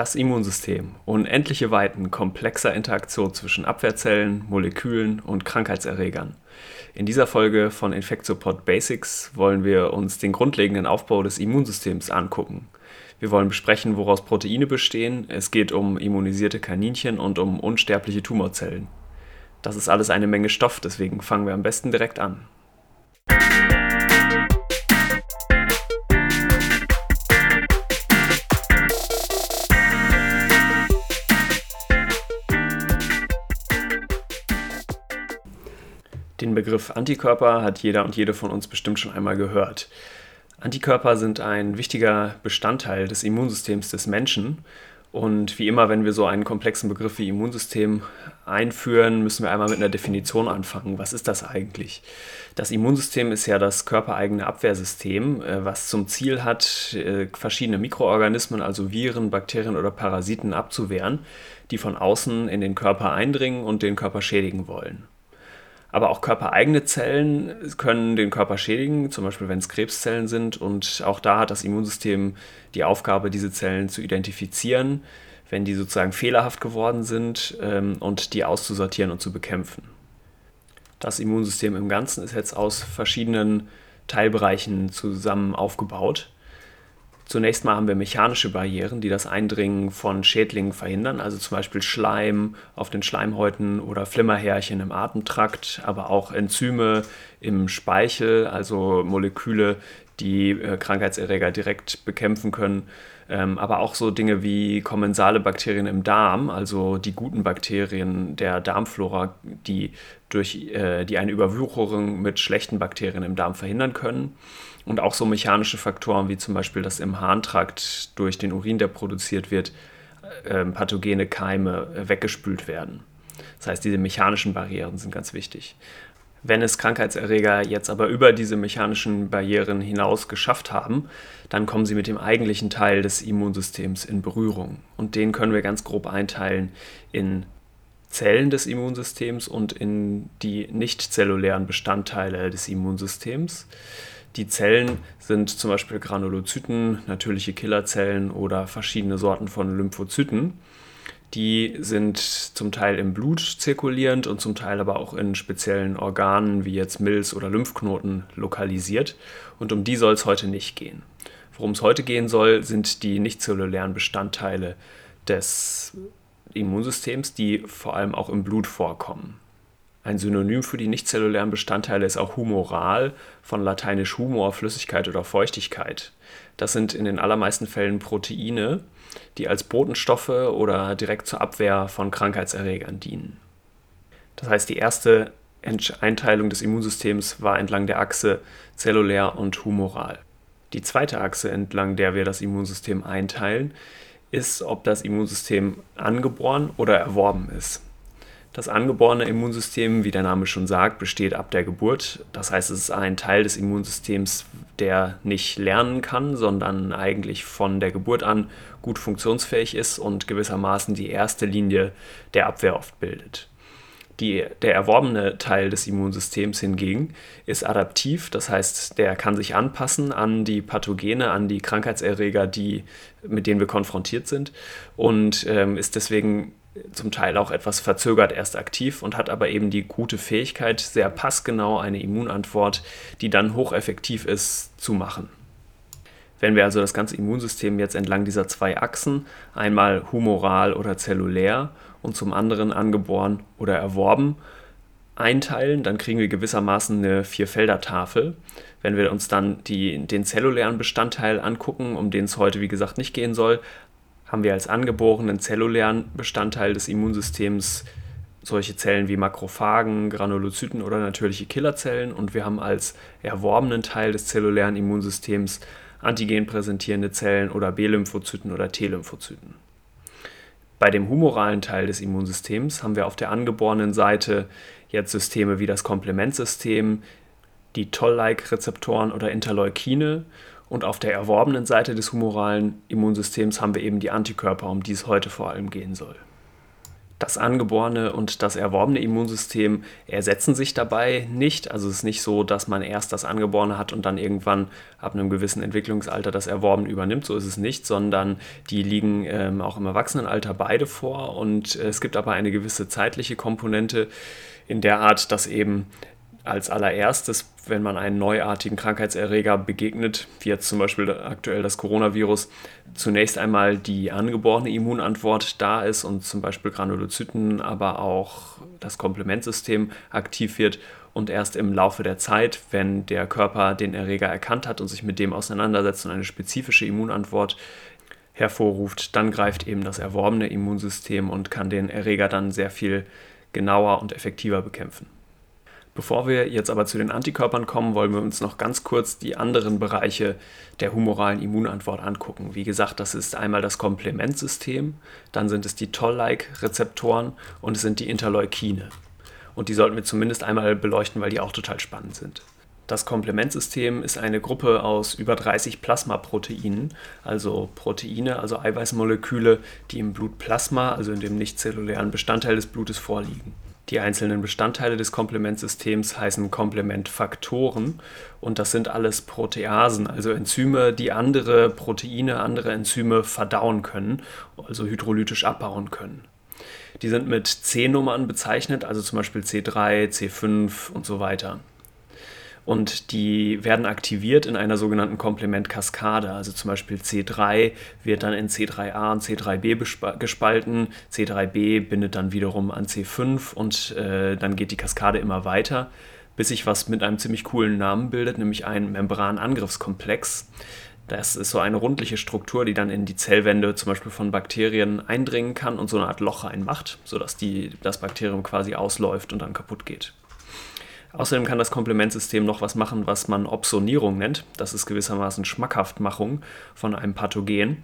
Das Immunsystem. Unendliche Weiten komplexer Interaktion zwischen Abwehrzellen, Molekülen und Krankheitserregern. In dieser Folge von Infectsupport Basics wollen wir uns den grundlegenden Aufbau des Immunsystems angucken. Wir wollen besprechen, woraus Proteine bestehen. Es geht um immunisierte Kaninchen und um unsterbliche Tumorzellen. Das ist alles eine Menge Stoff, deswegen fangen wir am besten direkt an. Den Begriff Antikörper hat jeder und jede von uns bestimmt schon einmal gehört. Antikörper sind ein wichtiger Bestandteil des Immunsystems des Menschen. Und wie immer, wenn wir so einen komplexen Begriff wie Immunsystem einführen, müssen wir einmal mit einer Definition anfangen. Was ist das eigentlich? Das Immunsystem ist ja das körpereigene Abwehrsystem, äh, was zum Ziel hat, äh, verschiedene Mikroorganismen, also Viren, Bakterien oder Parasiten abzuwehren, die von außen in den Körper eindringen und den Körper schädigen wollen. Aber auch körpereigene Zellen können den Körper schädigen, zum Beispiel wenn es Krebszellen sind. Und auch da hat das Immunsystem die Aufgabe, diese Zellen zu identifizieren, wenn die sozusagen fehlerhaft geworden sind ähm, und die auszusortieren und zu bekämpfen. Das Immunsystem im Ganzen ist jetzt aus verschiedenen Teilbereichen zusammen aufgebaut. Zunächst mal haben wir mechanische Barrieren, die das Eindringen von Schädlingen verhindern, also zum Beispiel Schleim auf den Schleimhäuten oder Flimmerhärchen im Atemtrakt, aber auch Enzyme im Speichel, also Moleküle, die äh, Krankheitserreger direkt bekämpfen können. Ähm, aber auch so Dinge wie kommensale Bakterien im Darm, also die guten Bakterien der Darmflora, die, durch, äh, die eine Überwucherung mit schlechten Bakterien im Darm verhindern können. Und auch so mechanische Faktoren wie zum Beispiel, dass im Harntrakt durch den Urin, der produziert wird, äh, pathogene Keime äh, weggespült werden. Das heißt, diese mechanischen Barrieren sind ganz wichtig. Wenn es Krankheitserreger jetzt aber über diese mechanischen Barrieren hinaus geschafft haben, dann kommen sie mit dem eigentlichen Teil des Immunsystems in Berührung. Und den können wir ganz grob einteilen in Zellen des Immunsystems und in die nicht-zellulären Bestandteile des Immunsystems. Die Zellen sind zum Beispiel Granulozyten, natürliche Killerzellen oder verschiedene Sorten von Lymphozyten. Die sind zum Teil im Blut zirkulierend und zum Teil aber auch in speziellen Organen wie jetzt Milz oder Lymphknoten lokalisiert. Und um die soll es heute nicht gehen. Worum es heute gehen soll, sind die nichtzellulären Bestandteile des Immunsystems, die vor allem auch im Blut vorkommen. Ein Synonym für die nichtzellulären Bestandteile ist auch humoral, von lateinisch humor, Flüssigkeit oder Feuchtigkeit. Das sind in den allermeisten Fällen Proteine, die als Botenstoffe oder direkt zur Abwehr von Krankheitserregern dienen. Das heißt, die erste Einteilung des Immunsystems war entlang der Achse zellulär und humoral. Die zweite Achse, entlang der wir das Immunsystem einteilen, ist, ob das Immunsystem angeboren oder erworben ist. Das angeborene Immunsystem, wie der Name schon sagt, besteht ab der Geburt. Das heißt, es ist ein Teil des Immunsystems, der nicht lernen kann, sondern eigentlich von der Geburt an gut funktionsfähig ist und gewissermaßen die erste Linie der Abwehr oft bildet. Die, der erworbene Teil des Immunsystems hingegen ist adaptiv, das heißt, der kann sich anpassen an die Pathogene, an die Krankheitserreger, die, mit denen wir konfrontiert sind und ähm, ist deswegen zum Teil auch etwas verzögert erst aktiv und hat aber eben die gute Fähigkeit, sehr passgenau eine Immunantwort, die dann hocheffektiv ist, zu machen. Wenn wir also das ganze Immunsystem jetzt entlang dieser zwei Achsen, einmal humoral oder zellulär und zum anderen angeboren oder erworben, einteilen, dann kriegen wir gewissermaßen eine Vierfelder-Tafel. Wenn wir uns dann die, den zellulären Bestandteil angucken, um den es heute wie gesagt nicht gehen soll, haben wir als angeborenen zellulären Bestandteil des Immunsystems solche Zellen wie Makrophagen, Granulozyten oder natürliche Killerzellen und wir haben als erworbenen Teil des zellulären Immunsystems antigen präsentierende Zellen oder B-Lymphozyten oder T-Lymphozyten. Bei dem humoralen Teil des Immunsystems haben wir auf der angeborenen Seite jetzt Systeme wie das Komplementsystem, die Toll-like-Rezeptoren oder Interleukine und auf der erworbenen Seite des humoralen Immunsystems haben wir eben die Antikörper, um die es heute vor allem gehen soll. Das angeborene und das erworbene Immunsystem ersetzen sich dabei nicht. Also es ist nicht so, dass man erst das angeborene hat und dann irgendwann ab einem gewissen Entwicklungsalter das erworbene übernimmt. So ist es nicht, sondern die liegen ähm, auch im Erwachsenenalter beide vor. Und es gibt aber eine gewisse zeitliche Komponente in der Art, dass eben als allererstes, wenn man einen neuartigen Krankheitserreger begegnet, wie jetzt zum Beispiel aktuell das Coronavirus, zunächst einmal die angeborene Immunantwort da ist und zum Beispiel Granulozyten, aber auch das Komplementsystem aktiv wird und erst im Laufe der Zeit, wenn der Körper den Erreger erkannt hat und sich mit dem auseinandersetzt und eine spezifische Immunantwort hervorruft, dann greift eben das erworbene Immunsystem und kann den Erreger dann sehr viel genauer und effektiver bekämpfen. Bevor wir jetzt aber zu den Antikörpern kommen, wollen wir uns noch ganz kurz die anderen Bereiche der humoralen Immunantwort angucken. Wie gesagt, das ist einmal das Komplementsystem, dann sind es die Toll-like-Rezeptoren und es sind die Interleukine. Und die sollten wir zumindest einmal beleuchten, weil die auch total spannend sind. Das Komplementsystem ist eine Gruppe aus über 30 Plasmaproteinen, also Proteine, also Eiweißmoleküle, die im Blutplasma, also in dem nichtzellulären Bestandteil des Blutes vorliegen. Die einzelnen Bestandteile des Komplementsystems heißen Komplementfaktoren und das sind alles Proteasen, also Enzyme, die andere Proteine, andere Enzyme verdauen können, also hydrolytisch abbauen können. Die sind mit C-Nummern bezeichnet, also zum Beispiel C3, C5 und so weiter und die werden aktiviert in einer sogenannten Komplementkaskade. Also zum Beispiel C3 wird dann in C3a und C3b gespalten, C3b bindet dann wiederum an C5 und äh, dann geht die Kaskade immer weiter, bis sich was mit einem ziemlich coolen Namen bildet, nämlich ein Membranangriffskomplex. Das ist so eine rundliche Struktur, die dann in die Zellwände zum Beispiel von Bakterien eindringen kann und so eine Art Loch reinmacht, sodass die, das Bakterium quasi ausläuft und dann kaputt geht. Außerdem kann das Komplementsystem noch was machen, was man Opsonierung nennt. Das ist gewissermaßen Schmackhaftmachung von einem Pathogen.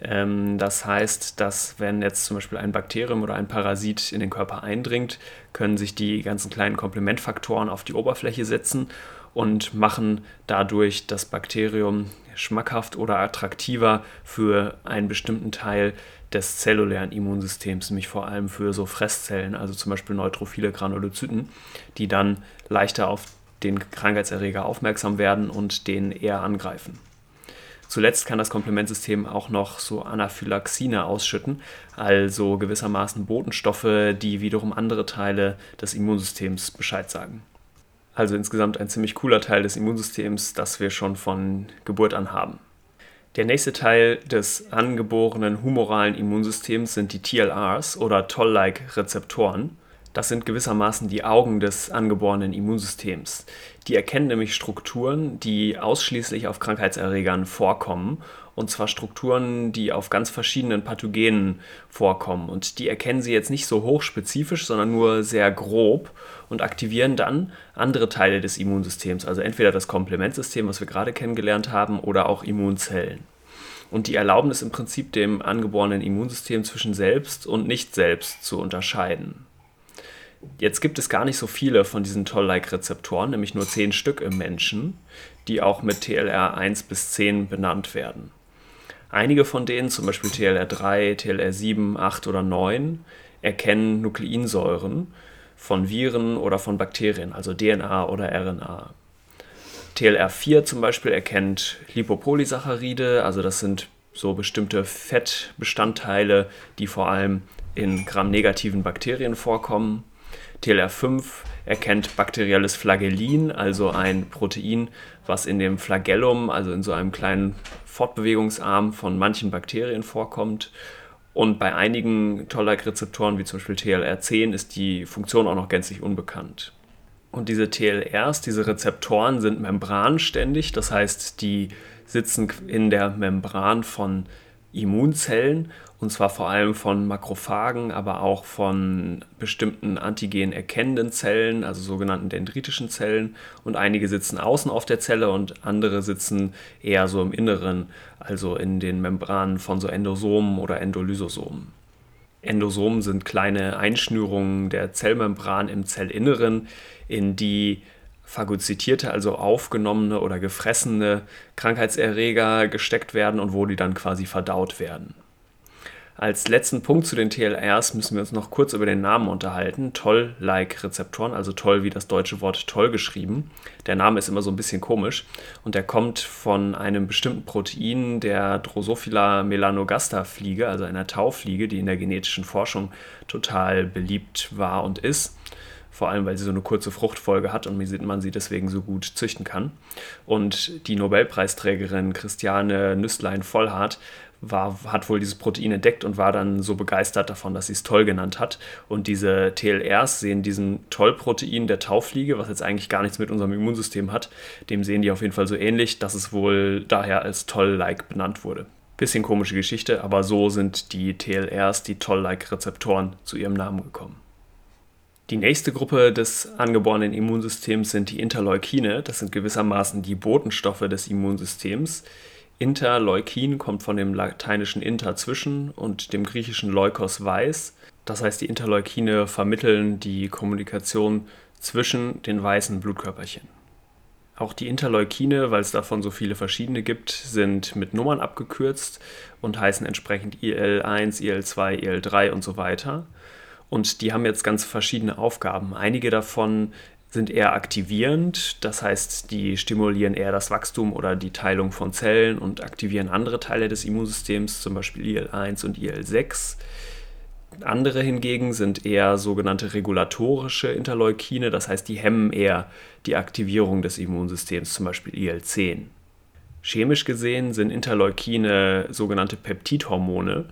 Ähm, das heißt, dass wenn jetzt zum Beispiel ein Bakterium oder ein Parasit in den Körper eindringt, können sich die ganzen kleinen Komplementfaktoren auf die Oberfläche setzen und machen dadurch das Bakterium schmackhaft oder attraktiver für einen bestimmten Teil des zellulären Immunsystems, nämlich vor allem für so Fresszellen, also zum Beispiel neutrophile Granulozyten, die dann leichter auf den Krankheitserreger aufmerksam werden und den eher angreifen. Zuletzt kann das Komplementsystem auch noch so Anaphylaxine ausschütten, also gewissermaßen Botenstoffe, die wiederum andere Teile des Immunsystems Bescheid sagen. Also insgesamt ein ziemlich cooler Teil des Immunsystems, das wir schon von Geburt an haben. Der nächste Teil des angeborenen humoralen Immunsystems sind die TLRs oder Toll-like-Rezeptoren. Das sind gewissermaßen die Augen des angeborenen Immunsystems. Die erkennen nämlich Strukturen, die ausschließlich auf Krankheitserregern vorkommen und zwar Strukturen, die auf ganz verschiedenen Pathogenen vorkommen. Und die erkennen sie jetzt nicht so hochspezifisch, sondern nur sehr grob und aktivieren dann andere Teile des Immunsystems, also entweder das Komplementsystem, was wir gerade kennengelernt haben, oder auch Immunzellen. Und die erlauben es im Prinzip dem angeborenen Immunsystem zwischen selbst und nicht selbst zu unterscheiden. Jetzt gibt es gar nicht so viele von diesen Toll-like-Rezeptoren, nämlich nur zehn Stück im Menschen, die auch mit TLR 1 bis 10 benannt werden. Einige von denen, zum Beispiel TLR3, TLR7, 8 oder 9, erkennen Nukleinsäuren von Viren oder von Bakterien, also DNA oder RNA. TLR4 zum Beispiel erkennt Lipopolysaccharide, also das sind so bestimmte Fettbestandteile, die vor allem in gramnegativen Bakterien vorkommen. TLR5 erkennt bakterielles Flagellin, also ein Protein, was in dem Flagellum, also in so einem kleinen Fortbewegungsarm von manchen Bakterien vorkommt. Und bei einigen Toll-like-Rezeptoren, wie zum Beispiel TLR10, ist die Funktion auch noch gänzlich unbekannt. Und diese TLRs, diese Rezeptoren sind membranständig, das heißt, die sitzen in der Membran von Immunzellen und zwar vor allem von Makrophagen, aber auch von bestimmten Antigen erkennenden Zellen, also sogenannten dendritischen Zellen. Und einige sitzen außen auf der Zelle und andere sitzen eher so im Inneren, also in den Membranen von so Endosomen oder Endolysosomen. Endosomen sind kleine Einschnürungen der Zellmembran im Zellinneren, in die phagozytierte, also aufgenommene oder gefressene Krankheitserreger gesteckt werden und wo die dann quasi verdaut werden. Als letzten Punkt zu den TLRs müssen wir uns noch kurz über den Namen unterhalten. Toll-like-Rezeptoren, also toll wie das deutsche Wort toll geschrieben. Der Name ist immer so ein bisschen komisch und der kommt von einem bestimmten Protein der Drosophila melanogaster-Fliege, also einer Taufliege, die in der genetischen Forschung total beliebt war und ist vor allem weil sie so eine kurze Fruchtfolge hat und man sie deswegen so gut züchten kann. Und die Nobelpreisträgerin Christiane Nüstlein-Vollhardt war, hat wohl dieses Protein entdeckt und war dann so begeistert davon, dass sie es toll genannt hat. Und diese TLRs sehen diesem Tollprotein der Taufliege, was jetzt eigentlich gar nichts mit unserem Immunsystem hat, dem sehen die auf jeden Fall so ähnlich, dass es wohl daher als Toll-like benannt wurde. Bisschen komische Geschichte, aber so sind die TLRs, die Toll-like-Rezeptoren, zu ihrem Namen gekommen. Die nächste Gruppe des angeborenen Immunsystems sind die Interleukine. Das sind gewissermaßen die Botenstoffe des Immunsystems. Interleukin kommt von dem lateinischen inter zwischen und dem griechischen leukos weiß. Das heißt, die Interleukine vermitteln die Kommunikation zwischen den weißen Blutkörperchen. Auch die Interleukine, weil es davon so viele verschiedene gibt, sind mit Nummern abgekürzt und heißen entsprechend IL1, IL2, IL3 und so weiter. Und die haben jetzt ganz verschiedene Aufgaben. Einige davon sind eher aktivierend, das heißt, die stimulieren eher das Wachstum oder die Teilung von Zellen und aktivieren andere Teile des Immunsystems, zum Beispiel IL-1 und IL-6. Andere hingegen sind eher sogenannte regulatorische Interleukine, das heißt, die hemmen eher die Aktivierung des Immunsystems, zum Beispiel IL-10. Chemisch gesehen sind Interleukine sogenannte Peptidhormone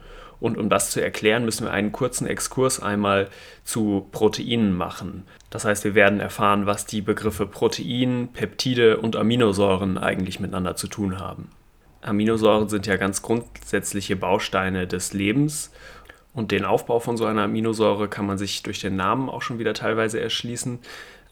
und um das zu erklären, müssen wir einen kurzen Exkurs einmal zu Proteinen machen. Das heißt, wir werden erfahren, was die Begriffe Protein, Peptide und Aminosäuren eigentlich miteinander zu tun haben. Aminosäuren sind ja ganz grundsätzliche Bausteine des Lebens und den Aufbau von so einer Aminosäure kann man sich durch den Namen auch schon wieder teilweise erschließen.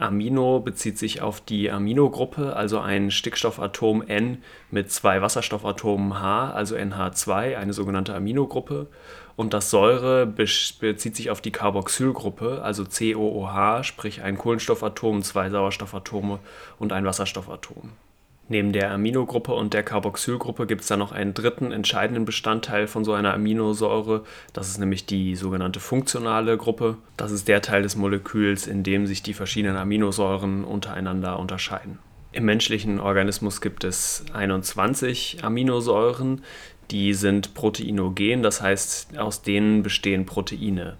Amino bezieht sich auf die Aminogruppe, also ein Stickstoffatom N mit zwei Wasserstoffatomen H, also NH2, eine sogenannte Aminogruppe. Und das Säure bezieht sich auf die Carboxylgruppe, also COOH, sprich ein Kohlenstoffatom, zwei Sauerstoffatome und ein Wasserstoffatom. Neben der Aminogruppe und der Carboxylgruppe gibt es dann noch einen dritten entscheidenden Bestandteil von so einer Aminosäure. Das ist nämlich die sogenannte funktionale Gruppe. Das ist der Teil des Moleküls, in dem sich die verschiedenen Aminosäuren untereinander unterscheiden. Im menschlichen Organismus gibt es 21 Aminosäuren, die sind proteinogen, das heißt aus denen bestehen Proteine.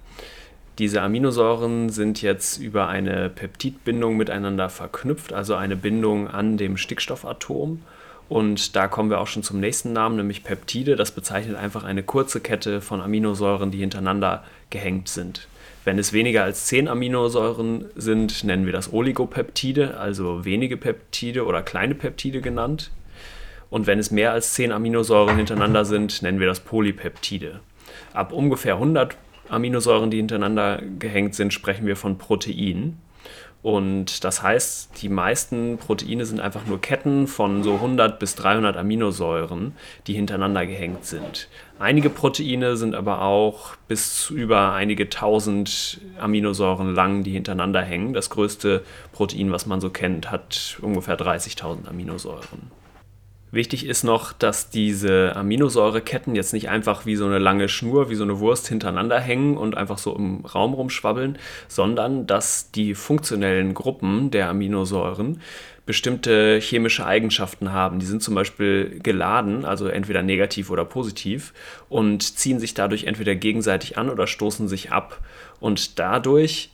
Diese Aminosäuren sind jetzt über eine Peptidbindung miteinander verknüpft, also eine Bindung an dem Stickstoffatom. Und da kommen wir auch schon zum nächsten Namen, nämlich Peptide. Das bezeichnet einfach eine kurze Kette von Aminosäuren, die hintereinander gehängt sind. Wenn es weniger als 10 Aminosäuren sind, nennen wir das Oligopeptide, also wenige Peptide oder kleine Peptide genannt. Und wenn es mehr als 10 Aminosäuren hintereinander sind, nennen wir das Polypeptide. Ab ungefähr 100 Aminosäuren, die hintereinander gehängt sind, sprechen wir von Proteinen. Und das heißt, die meisten Proteine sind einfach nur Ketten von so 100 bis 300 Aminosäuren, die hintereinander gehängt sind. Einige Proteine sind aber auch bis über einige tausend Aminosäuren lang, die hintereinander hängen. Das größte Protein, was man so kennt, hat ungefähr 30.000 Aminosäuren. Wichtig ist noch, dass diese Aminosäureketten jetzt nicht einfach wie so eine lange Schnur, wie so eine Wurst hintereinander hängen und einfach so im Raum rumschwabbeln, sondern dass die funktionellen Gruppen der Aminosäuren bestimmte chemische Eigenschaften haben. Die sind zum Beispiel geladen, also entweder negativ oder positiv, und ziehen sich dadurch entweder gegenseitig an oder stoßen sich ab. Und dadurch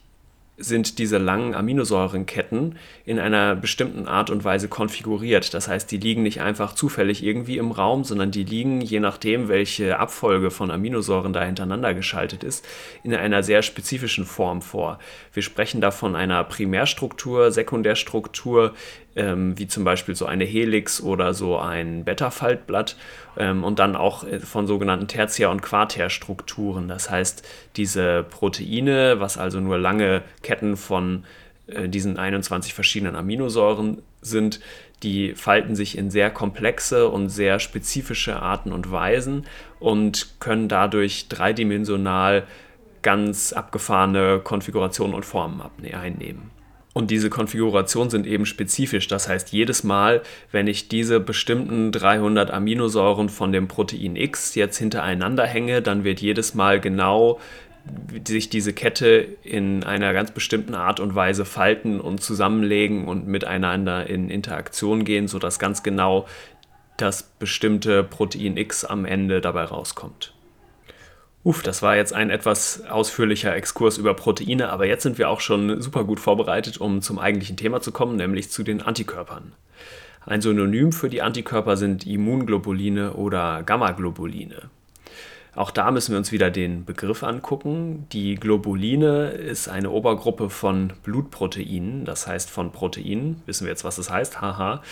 sind diese langen Aminosäurenketten in einer bestimmten Art und Weise konfiguriert. Das heißt, die liegen nicht einfach zufällig irgendwie im Raum, sondern die liegen, je nachdem, welche Abfolge von Aminosäuren da hintereinander geschaltet ist, in einer sehr spezifischen Form vor. Wir sprechen da von einer Primärstruktur, Sekundärstruktur, ähm, wie zum Beispiel so eine Helix oder so ein Beta-Faltblatt ähm, und dann auch äh, von sogenannten Tertiär- und Quartärstrukturen. Das heißt, diese Proteine, was also nur lange Ketten von äh, diesen 21 verschiedenen Aminosäuren sind, die falten sich in sehr komplexe und sehr spezifische Arten und Weisen und können dadurch dreidimensional ganz abgefahrene Konfigurationen und Formen einnehmen. Und diese Konfigurationen sind eben spezifisch. Das heißt, jedes Mal, wenn ich diese bestimmten 300 Aminosäuren von dem Protein X jetzt hintereinander hänge, dann wird jedes Mal genau sich diese Kette in einer ganz bestimmten Art und Weise falten und zusammenlegen und miteinander in Interaktion gehen, sodass ganz genau das bestimmte Protein X am Ende dabei rauskommt. Uff, das war jetzt ein etwas ausführlicher Exkurs über Proteine, aber jetzt sind wir auch schon super gut vorbereitet, um zum eigentlichen Thema zu kommen, nämlich zu den Antikörpern. Ein Synonym für die Antikörper sind Immunglobuline oder Gammaglobuline. Auch da müssen wir uns wieder den Begriff angucken. Die Globuline ist eine Obergruppe von Blutproteinen, das heißt von Proteinen, wissen wir jetzt, was das heißt, haha,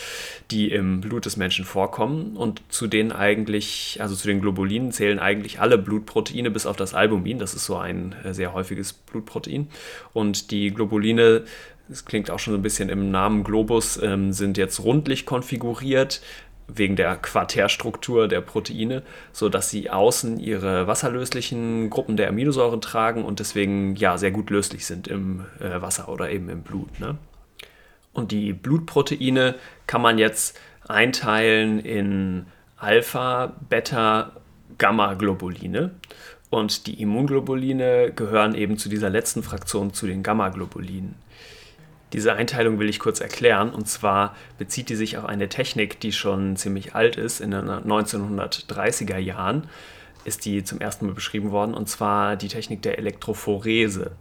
die im Blut des Menschen vorkommen und zu denen eigentlich, also zu den Globulinen zählen eigentlich alle Blutproteine bis auf das Albumin, das ist so ein äh, sehr häufiges Blutprotein. Und die Globuline das klingt auch schon so ein bisschen im Namen Globus, ähm, sind jetzt rundlich konfiguriert, wegen der Quartärstruktur der Proteine, sodass sie außen ihre wasserlöslichen Gruppen der Aminosäuren tragen und deswegen ja sehr gut löslich sind im äh, Wasser oder eben im Blut. Ne? Und die Blutproteine kann man jetzt einteilen in Alpha, Beta, Gamma-Globuline. Und die Immunglobuline gehören eben zu dieser letzten Fraktion, zu den Gamma-Globulinen. Diese Einteilung will ich kurz erklären. Und zwar bezieht die sich auf eine Technik, die schon ziemlich alt ist. In den 1930er Jahren ist die zum ersten Mal beschrieben worden. Und zwar die Technik der Elektrophorese.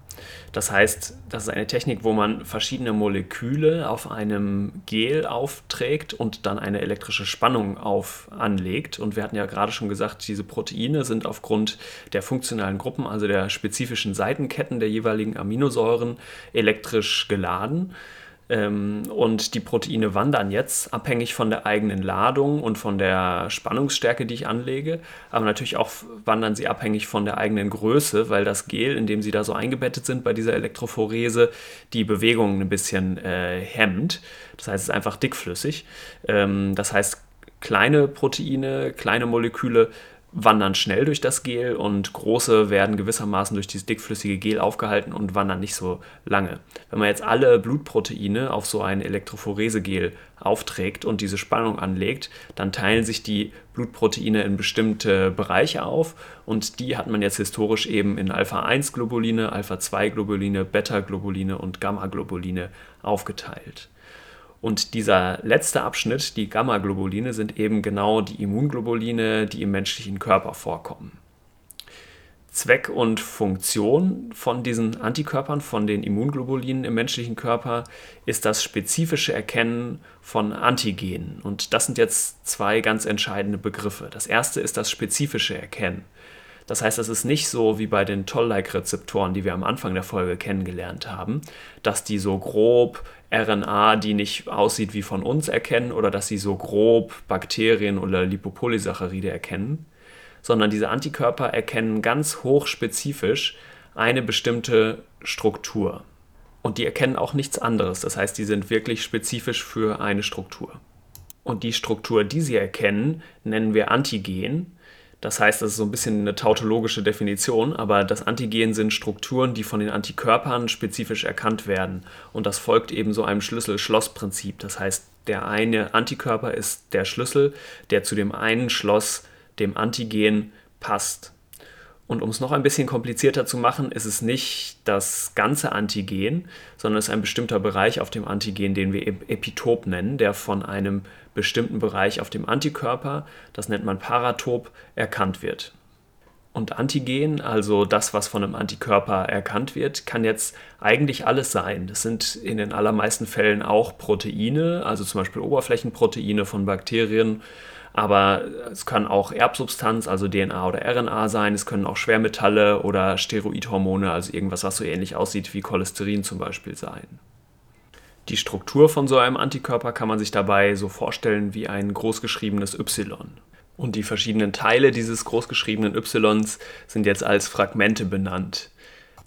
Das heißt, das ist eine Technik, wo man verschiedene Moleküle auf einem Gel aufträgt und dann eine elektrische Spannung auf anlegt. Und wir hatten ja gerade schon gesagt, diese Proteine sind aufgrund der funktionalen Gruppen, also der spezifischen Seitenketten der jeweiligen Aminosäuren, elektrisch geladen. Ähm, und die Proteine wandern jetzt abhängig von der eigenen Ladung und von der Spannungsstärke, die ich anlege. Aber natürlich auch wandern sie abhängig von der eigenen Größe, weil das Gel, in dem sie da so eingebettet sind bei dieser Elektrophorese, die Bewegung ein bisschen äh, hemmt. Das heißt, es ist einfach dickflüssig. Ähm, das heißt, kleine Proteine, kleine Moleküle wandern schnell durch das Gel und große werden gewissermaßen durch dieses dickflüssige Gel aufgehalten und wandern nicht so lange. Wenn man jetzt alle Blutproteine auf so ein Elektrophoresegel aufträgt und diese Spannung anlegt, dann teilen sich die Blutproteine in bestimmte Bereiche auf und die hat man jetzt historisch eben in Alpha-1-Globuline, Alpha-2-Globuline, Beta-Globuline und Gamma-Globuline aufgeteilt. Und dieser letzte Abschnitt, die Gamma-Globuline, sind eben genau die Immunglobuline, die im menschlichen Körper vorkommen. Zweck und Funktion von diesen Antikörpern, von den Immunglobulinen im menschlichen Körper, ist das spezifische Erkennen von Antigenen. Und das sind jetzt zwei ganz entscheidende Begriffe. Das erste ist das spezifische Erkennen. Das heißt, es ist nicht so wie bei den Toll-like-Rezeptoren, die wir am Anfang der Folge kennengelernt haben, dass die so grob RNA, die nicht aussieht wie von uns, erkennen oder dass sie so grob Bakterien oder Lipopolysaccharide erkennen, sondern diese Antikörper erkennen ganz hochspezifisch eine bestimmte Struktur. Und die erkennen auch nichts anderes. Das heißt, die sind wirklich spezifisch für eine Struktur. Und die Struktur, die sie erkennen, nennen wir Antigen das heißt, das ist so ein bisschen eine tautologische Definition, aber das Antigen sind Strukturen, die von den Antikörpern spezifisch erkannt werden. Und das folgt eben so einem Schlüssel-Schloss-Prinzip. Das heißt, der eine Antikörper ist der Schlüssel, der zu dem einen Schloss, dem Antigen, passt. Und um es noch ein bisschen komplizierter zu machen, ist es nicht das ganze Antigen, sondern es ist ein bestimmter Bereich auf dem Antigen, den wir Epitop nennen, der von einem bestimmten Bereich auf dem Antikörper, das nennt man Paratop, erkannt wird. Und Antigen, also das, was von einem Antikörper erkannt wird, kann jetzt eigentlich alles sein. Das sind in den allermeisten Fällen auch Proteine, also zum Beispiel Oberflächenproteine von Bakterien aber es kann auch Erbsubstanz, also DNA oder RNA sein, es können auch Schwermetalle oder Steroidhormone, also irgendwas, was so ähnlich aussieht wie Cholesterin zum Beispiel sein. Die Struktur von so einem Antikörper kann man sich dabei so vorstellen wie ein großgeschriebenes Y. Und die verschiedenen Teile dieses großgeschriebenen Ys sind jetzt als Fragmente benannt.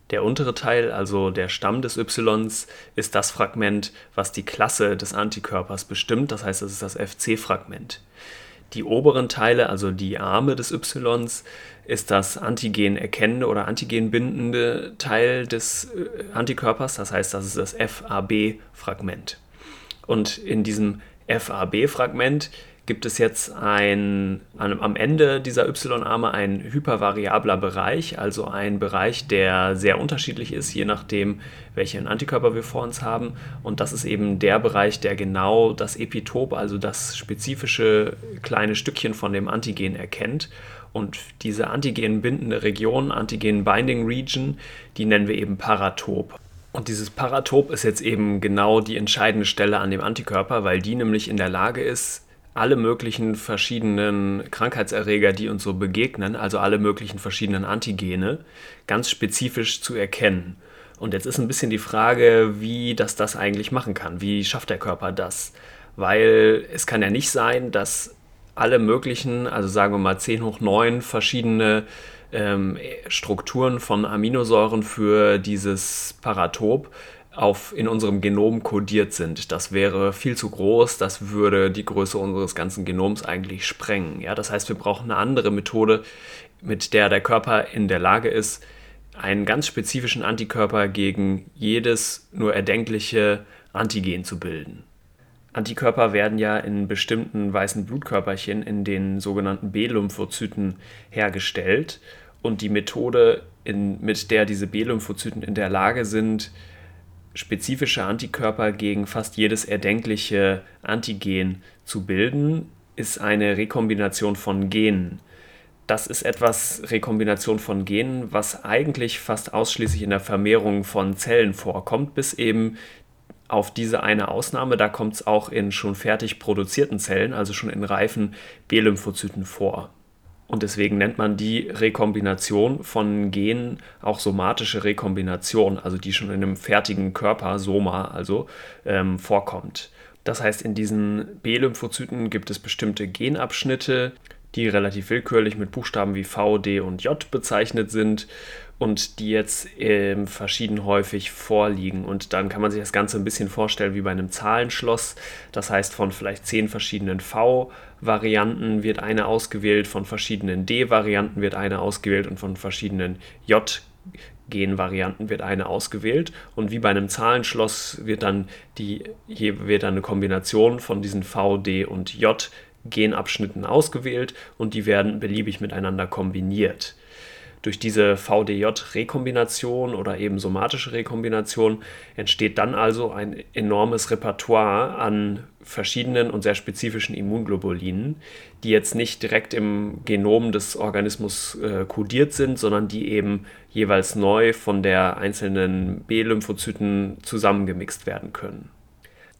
Der untere Teil, also der Stamm des Ys, ist das Fragment, was die Klasse des Antikörpers bestimmt, das heißt, es ist das FC-Fragment. Die oberen Teile, also die Arme des Ys, ist das Antigen erkennende oder Antigen bindende Teil des äh, Antikörpers. Das heißt, das ist das FAB-Fragment. Und in diesem FAB-Fragment gibt es jetzt ein, am Ende dieser Y-Arme ein hypervariabler Bereich, also ein Bereich, der sehr unterschiedlich ist, je nachdem, welchen Antikörper wir vor uns haben. Und das ist eben der Bereich, der genau das Epitop, also das spezifische kleine Stückchen von dem Antigen erkennt. Und diese antigen-bindende Region, Antigen-Binding Region, die nennen wir eben Paratop. Und dieses Paratop ist jetzt eben genau die entscheidende Stelle an dem Antikörper, weil die nämlich in der Lage ist, alle möglichen verschiedenen Krankheitserreger, die uns so begegnen, also alle möglichen verschiedenen Antigene, ganz spezifisch zu erkennen. Und jetzt ist ein bisschen die Frage, wie das das eigentlich machen kann. Wie schafft der Körper das? Weil es kann ja nicht sein, dass alle möglichen, also sagen wir mal 10 hoch 9 verschiedene ähm, Strukturen von Aminosäuren für dieses Paratop auf, in unserem Genom kodiert sind. Das wäre viel zu groß, das würde die Größe unseres ganzen Genoms eigentlich sprengen. Ja? Das heißt, wir brauchen eine andere Methode, mit der der Körper in der Lage ist, einen ganz spezifischen Antikörper gegen jedes nur erdenkliche Antigen zu bilden. Antikörper werden ja in bestimmten weißen Blutkörperchen in den sogenannten B-Lymphozyten hergestellt und die Methode, in, mit der diese B-Lymphozyten in der Lage sind, spezifische Antikörper gegen fast jedes erdenkliche Antigen zu bilden, ist eine Rekombination von Genen. Das ist etwas Rekombination von Genen, was eigentlich fast ausschließlich in der Vermehrung von Zellen vorkommt, bis eben auf diese eine Ausnahme, da kommt es auch in schon fertig produzierten Zellen, also schon in reifen B-Lymphozyten vor. Und deswegen nennt man die Rekombination von Genen auch somatische Rekombination, also die schon in einem fertigen Körper, Soma, also ähm, vorkommt. Das heißt, in diesen B-Lymphozyten gibt es bestimmte Genabschnitte, die relativ willkürlich mit Buchstaben wie V, D und J bezeichnet sind und die jetzt ähm, verschieden häufig vorliegen. Und dann kann man sich das Ganze ein bisschen vorstellen wie bei einem Zahlenschloss. Das heißt, von vielleicht zehn verschiedenen V-Varianten wird eine ausgewählt, von verschiedenen D-Varianten wird eine ausgewählt und von verschiedenen J- Genvarianten wird eine ausgewählt und wie bei einem Zahlenschloss wird dann die hier wird dann eine Kombination von diesen V, D und J Genabschnitten ausgewählt und die werden beliebig miteinander kombiniert. Durch diese VDJ-Rekombination oder eben somatische Rekombination entsteht dann also ein enormes Repertoire an verschiedenen und sehr spezifischen Immunglobulinen, die jetzt nicht direkt im Genom des Organismus äh, kodiert sind, sondern die eben jeweils neu von der einzelnen B-Lymphozyten zusammengemixt werden können.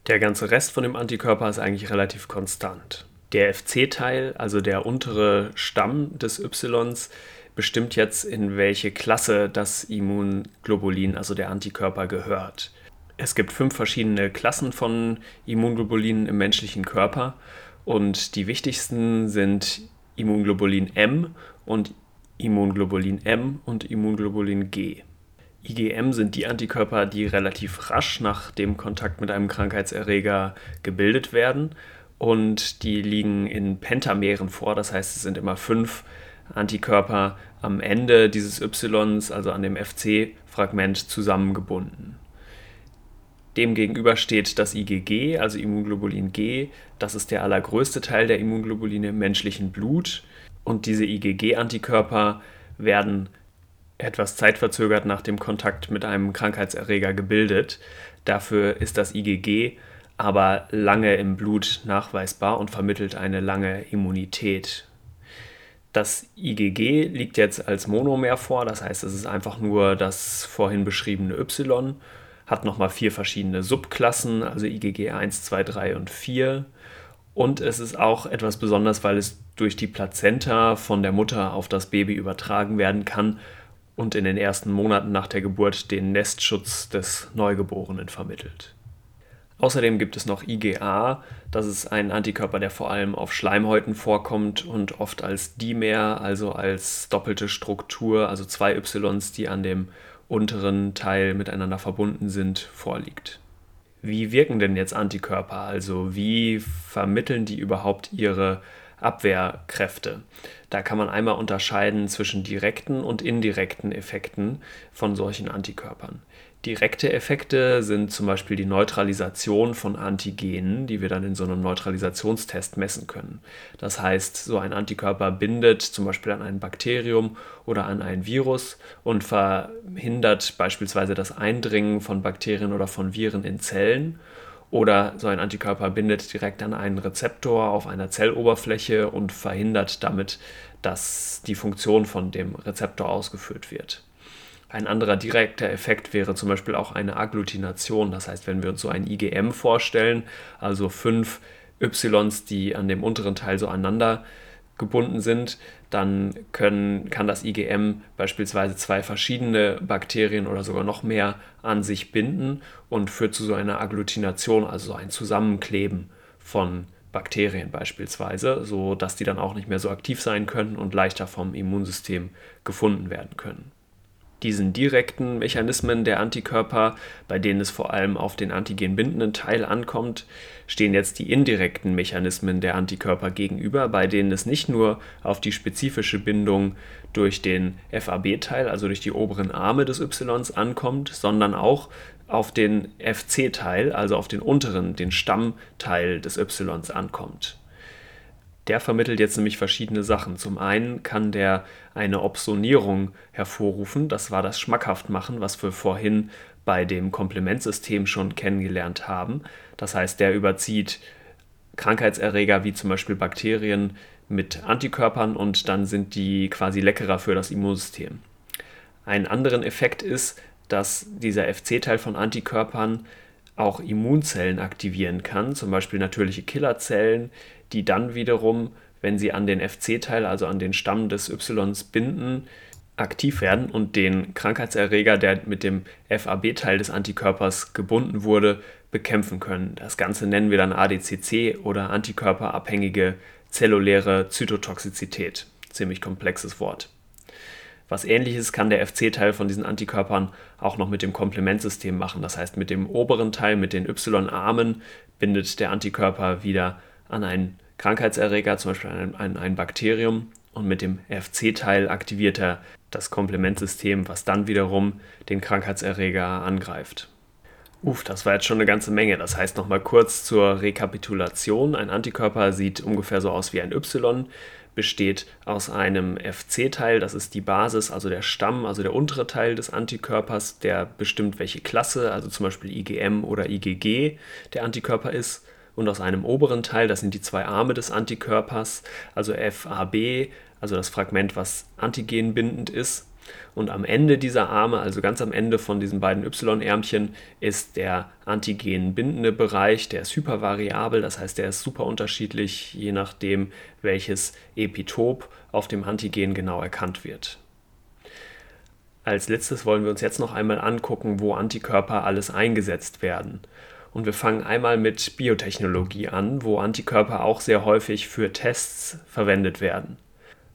Der ganze Rest von dem Antikörper ist eigentlich relativ konstant. Der FC-Teil, also der untere Stamm des Ys, bestimmt jetzt, in welche Klasse das Immunglobulin, also der Antikörper, gehört. Es gibt fünf verschiedene Klassen von Immunglobulinen im menschlichen Körper und die wichtigsten sind Immunglobulin M und Immunglobulin M und Immunglobulin G. IgM sind die Antikörper, die relativ rasch nach dem Kontakt mit einem Krankheitserreger gebildet werden und die liegen in Pentameren vor, das heißt es sind immer fünf Antikörper am Ende dieses Ys, also an dem FC-Fragment, zusammengebunden. Demgegenüber steht das IgG, also Immunglobulin G. Das ist der allergrößte Teil der Immunglobuline im menschlichen Blut. Und diese IgG-Antikörper werden etwas zeitverzögert nach dem Kontakt mit einem Krankheitserreger gebildet. Dafür ist das IgG aber lange im Blut nachweisbar und vermittelt eine lange Immunität. Das IgG liegt jetzt als Monomer vor, das heißt, es ist einfach nur das vorhin beschriebene Y, hat nochmal vier verschiedene Subklassen, also IgG 1, 2, 3 und 4. Und es ist auch etwas besonders, weil es durch die Plazenta von der Mutter auf das Baby übertragen werden kann und in den ersten Monaten nach der Geburt den Nestschutz des Neugeborenen vermittelt. Außerdem gibt es noch IgA, das ist ein Antikörper, der vor allem auf Schleimhäuten vorkommt und oft als Dimer, also als doppelte Struktur, also zwei Ys, die an dem unteren Teil miteinander verbunden sind, vorliegt. Wie wirken denn jetzt Antikörper? Also wie vermitteln die überhaupt ihre Abwehrkräfte. Da kann man einmal unterscheiden zwischen direkten und indirekten Effekten von solchen Antikörpern. Direkte Effekte sind zum Beispiel die Neutralisation von Antigenen, die wir dann in so einem Neutralisationstest messen können. Das heißt, so ein Antikörper bindet zum Beispiel an ein Bakterium oder an ein Virus und verhindert beispielsweise das Eindringen von Bakterien oder von Viren in Zellen. Oder so ein Antikörper bindet direkt an einen Rezeptor auf einer Zelloberfläche und verhindert damit, dass die Funktion von dem Rezeptor ausgeführt wird. Ein anderer direkter Effekt wäre zum Beispiel auch eine Agglutination. Das heißt, wenn wir uns so ein IgM vorstellen, also fünf Ys, die an dem unteren Teil so aneinander gebunden sind, dann können, kann das IgM beispielsweise zwei verschiedene Bakterien oder sogar noch mehr an sich binden und führt zu so einer Agglutination, also so ein Zusammenkleben von Bakterien beispielsweise, sodass die dann auch nicht mehr so aktiv sein können und leichter vom Immunsystem gefunden werden können diesen direkten Mechanismen der Antikörper, bei denen es vor allem auf den antigenbindenden Teil ankommt, stehen jetzt die indirekten Mechanismen der Antikörper gegenüber, bei denen es nicht nur auf die spezifische Bindung durch den FAB-Teil, also durch die oberen Arme des Y ankommt, sondern auch auf den FC-Teil, also auf den unteren, den Stammteil des Y ankommt. Der vermittelt jetzt nämlich verschiedene Sachen. Zum einen kann der eine Opsonierung hervorrufen, das war das Schmackhaftmachen, was wir vorhin bei dem Komplementsystem schon kennengelernt haben. Das heißt, der überzieht Krankheitserreger wie zum Beispiel Bakterien mit Antikörpern und dann sind die quasi leckerer für das Immunsystem. Ein anderen Effekt ist, dass dieser FC-Teil von Antikörpern auch Immunzellen aktivieren kann, zum Beispiel natürliche Killerzellen, die dann wiederum, wenn sie an den FC-Teil, also an den Stamm des Ys binden, aktiv werden und den Krankheitserreger, der mit dem FAB-Teil des Antikörpers gebunden wurde, bekämpfen können. Das Ganze nennen wir dann ADCC oder antikörperabhängige zelluläre Zytotoxizität. Ziemlich komplexes Wort. Was ähnliches kann der FC-Teil von diesen Antikörpern auch noch mit dem Komplementsystem machen. Das heißt, mit dem oberen Teil, mit den Y-Armen, bindet der Antikörper wieder an einen Krankheitserreger, zum Beispiel ein, ein, ein Bakterium, und mit dem FC-Teil aktiviert er das Komplementsystem, was dann wiederum den Krankheitserreger angreift. Uff, das war jetzt schon eine ganze Menge. Das heißt nochmal kurz zur Rekapitulation. Ein Antikörper sieht ungefähr so aus wie ein Y, besteht aus einem FC-Teil, das ist die Basis, also der Stamm, also der untere Teil des Antikörpers, der bestimmt, welche Klasse, also zum Beispiel IgM oder IgG der Antikörper ist und aus einem oberen Teil, das sind die zwei Arme des Antikörpers, also FAB, also das Fragment, was antigenbindend ist. Und am Ende dieser Arme, also ganz am Ende von diesen beiden Y-Ärmchen, ist der antigenbindende Bereich, der ist hypervariabel, das heißt, der ist super unterschiedlich, je nachdem, welches Epitop auf dem Antigen genau erkannt wird. Als letztes wollen wir uns jetzt noch einmal angucken, wo Antikörper alles eingesetzt werden. Und wir fangen einmal mit Biotechnologie an, wo Antikörper auch sehr häufig für Tests verwendet werden.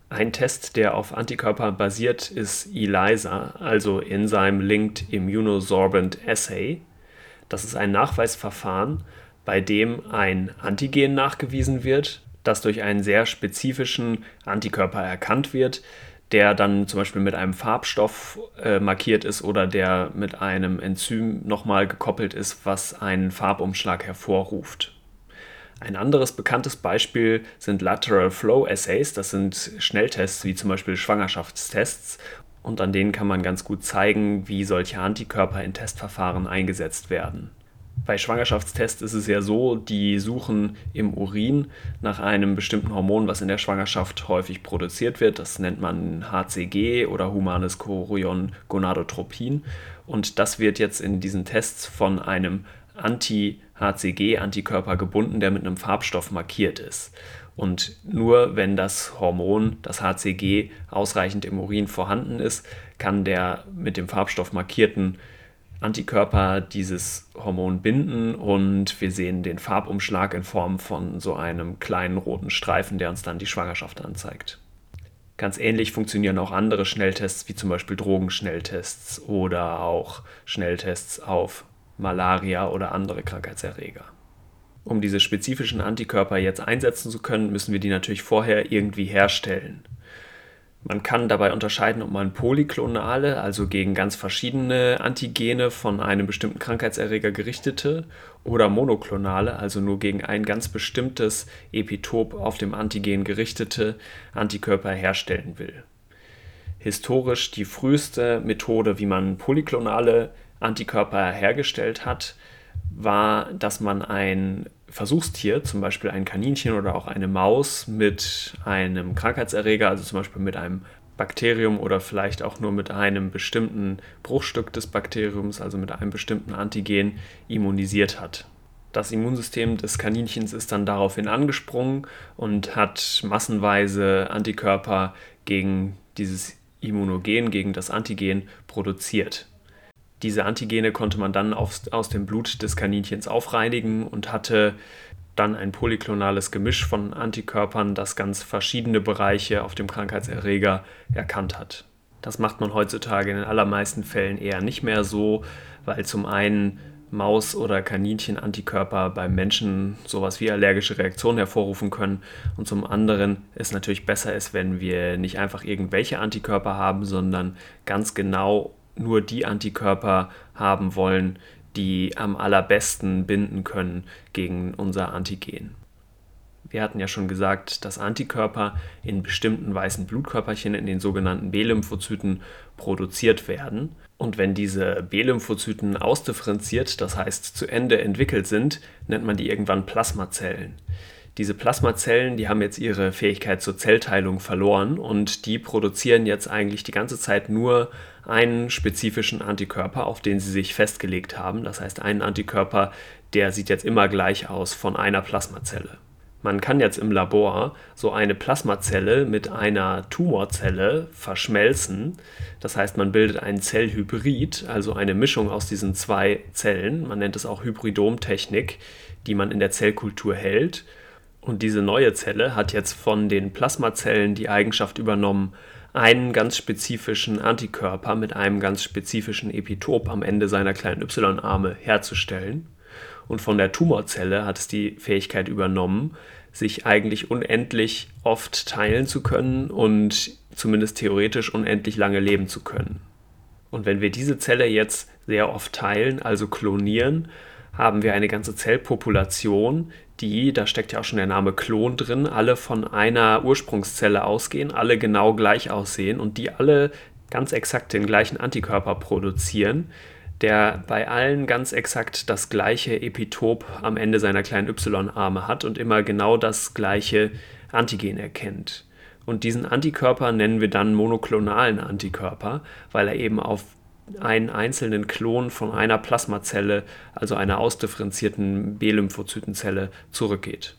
Ein Test, der auf Antikörper basiert, ist ELISA, also Enzyme Linked Immunosorbent Assay. Das ist ein Nachweisverfahren, bei dem ein Antigen nachgewiesen wird, das durch einen sehr spezifischen Antikörper erkannt wird, der dann zum Beispiel mit einem Farbstoff äh, markiert ist oder der mit einem Enzym nochmal gekoppelt ist, was einen Farbumschlag hervorruft. Ein anderes bekanntes Beispiel sind Lateral Flow Assays. Das sind Schnelltests wie zum Beispiel Schwangerschaftstests. Und an denen kann man ganz gut zeigen, wie solche Antikörper in Testverfahren eingesetzt werden. Bei Schwangerschaftstests ist es ja so, die suchen im Urin nach einem bestimmten Hormon, was in der Schwangerschaft häufig produziert wird. Das nennt man HCG oder humanes Chorion Gonadotropin. Und das wird jetzt in diesen Tests von einem Anti-HCG-Antikörper gebunden, der mit einem Farbstoff markiert ist. Und nur wenn das Hormon, das HCG, ausreichend im Urin vorhanden ist, kann der mit dem Farbstoff markierten Antikörper dieses Hormon binden und wir sehen den Farbumschlag in Form von so einem kleinen roten Streifen, der uns dann die Schwangerschaft anzeigt. Ganz ähnlich funktionieren auch andere Schnelltests, wie zum Beispiel Drogenschnelltests oder auch Schnelltests auf Malaria oder andere Krankheitserreger. Um diese spezifischen Antikörper jetzt einsetzen zu können, müssen wir die natürlich vorher irgendwie herstellen. Man kann dabei unterscheiden, ob man polyklonale, also gegen ganz verschiedene Antigene von einem bestimmten Krankheitserreger gerichtete, oder monoklonale, also nur gegen ein ganz bestimmtes Epitop auf dem Antigen gerichtete Antikörper herstellen will. Historisch die früheste Methode, wie man polyklonale Antikörper hergestellt hat, war, dass man ein Versuchstier, zum Beispiel ein Kaninchen oder auch eine Maus, mit einem Krankheitserreger, also zum Beispiel mit einem Bakterium oder vielleicht auch nur mit einem bestimmten Bruchstück des Bakteriums, also mit einem bestimmten Antigen, immunisiert hat. Das Immunsystem des Kaninchens ist dann daraufhin angesprungen und hat massenweise Antikörper gegen dieses Immunogen, gegen das Antigen produziert. Diese Antigene konnte man dann aus, aus dem Blut des Kaninchens aufreinigen und hatte dann ein polyklonales Gemisch von Antikörpern, das ganz verschiedene Bereiche auf dem Krankheitserreger erkannt hat. Das macht man heutzutage in den allermeisten Fällen eher nicht mehr so, weil zum einen Maus- oder Kaninchen-Antikörper beim Menschen sowas wie allergische Reaktionen hervorrufen können und zum anderen es natürlich besser ist, wenn wir nicht einfach irgendwelche Antikörper haben, sondern ganz genau nur die Antikörper haben wollen, die am allerbesten binden können gegen unser Antigen. Wir hatten ja schon gesagt, dass Antikörper in bestimmten weißen Blutkörperchen in den sogenannten B-Lymphozyten produziert werden. Und wenn diese B-Lymphozyten ausdifferenziert, das heißt zu Ende entwickelt sind, nennt man die irgendwann Plasmazellen. Diese Plasmazellen, die haben jetzt ihre Fähigkeit zur Zellteilung verloren und die produzieren jetzt eigentlich die ganze Zeit nur einen spezifischen Antikörper, auf den sie sich festgelegt haben. Das heißt, einen Antikörper, der sieht jetzt immer gleich aus von einer Plasmazelle. Man kann jetzt im Labor so eine Plasmazelle mit einer Tumorzelle verschmelzen. Das heißt, man bildet einen Zellhybrid, also eine Mischung aus diesen zwei Zellen. Man nennt es auch Hybridomtechnik, die man in der Zellkultur hält. Und diese neue Zelle hat jetzt von den Plasmazellen die Eigenschaft übernommen, einen ganz spezifischen Antikörper mit einem ganz spezifischen Epitop am Ende seiner kleinen Y-Arme herzustellen. Und von der Tumorzelle hat es die Fähigkeit übernommen, sich eigentlich unendlich oft teilen zu können und zumindest theoretisch unendlich lange leben zu können. Und wenn wir diese Zelle jetzt sehr oft teilen, also klonieren, haben wir eine ganze Zellpopulation, die, da steckt ja auch schon der Name Klon drin, alle von einer Ursprungszelle ausgehen, alle genau gleich aussehen und die alle ganz exakt den gleichen Antikörper produzieren, der bei allen ganz exakt das gleiche Epitop am Ende seiner kleinen Y-Arme hat und immer genau das gleiche Antigen erkennt. Und diesen Antikörper nennen wir dann monoklonalen Antikörper, weil er eben auf einen einzelnen Klon von einer Plasmazelle, also einer ausdifferenzierten B-Lymphozytenzelle, zurückgeht.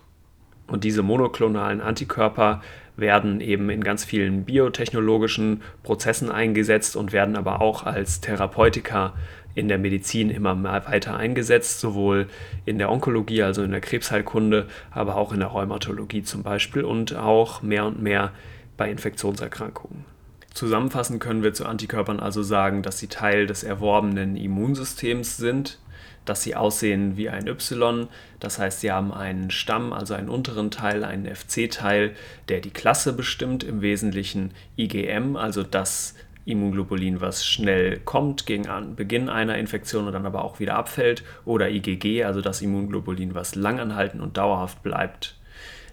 Und diese monoklonalen Antikörper werden eben in ganz vielen biotechnologischen Prozessen eingesetzt und werden aber auch als Therapeutika in der Medizin immer weiter eingesetzt, sowohl in der Onkologie, also in der Krebsheilkunde, aber auch in der Rheumatologie zum Beispiel und auch mehr und mehr bei Infektionserkrankungen. Zusammenfassend können wir zu Antikörpern also sagen, dass sie Teil des erworbenen Immunsystems sind, dass sie aussehen wie ein Y, das heißt, sie haben einen Stamm, also einen unteren Teil, einen FC-Teil, der die Klasse bestimmt, im Wesentlichen IgM, also das Immunglobulin, was schnell kommt gegen Beginn einer Infektion und dann aber auch wieder abfällt, oder IgG, also das Immunglobulin, was langanhaltend und dauerhaft bleibt.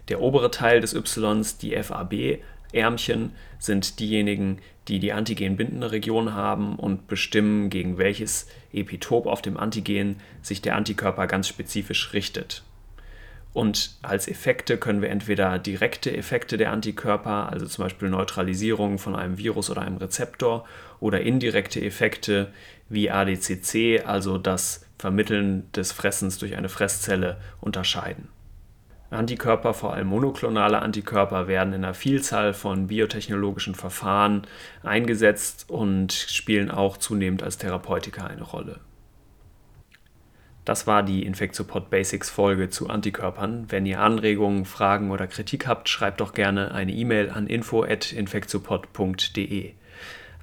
Der obere Teil des Ys, die FAB, Ärmchen sind diejenigen, die die antigenbindende Region haben und bestimmen, gegen welches Epitop auf dem Antigen sich der Antikörper ganz spezifisch richtet. Und als Effekte können wir entweder direkte Effekte der Antikörper, also zum Beispiel Neutralisierung von einem Virus oder einem Rezeptor, oder indirekte Effekte wie ADCC, also das Vermitteln des Fressens durch eine Fresszelle, unterscheiden. Antikörper, vor allem monoklonale Antikörper, werden in einer Vielzahl von biotechnologischen Verfahren eingesetzt und spielen auch zunehmend als Therapeutika eine Rolle. Das war die Infectiopod Basics Folge zu Antikörpern. Wenn ihr Anregungen, Fragen oder Kritik habt, schreibt doch gerne eine E-Mail an info@infectiopod.de.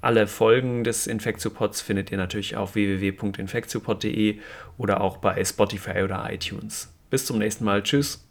Alle Folgen des Infectiopods findet ihr natürlich auf www.infectiopod.de oder auch bei Spotify oder iTunes. Bis zum nächsten Mal. Tschüss.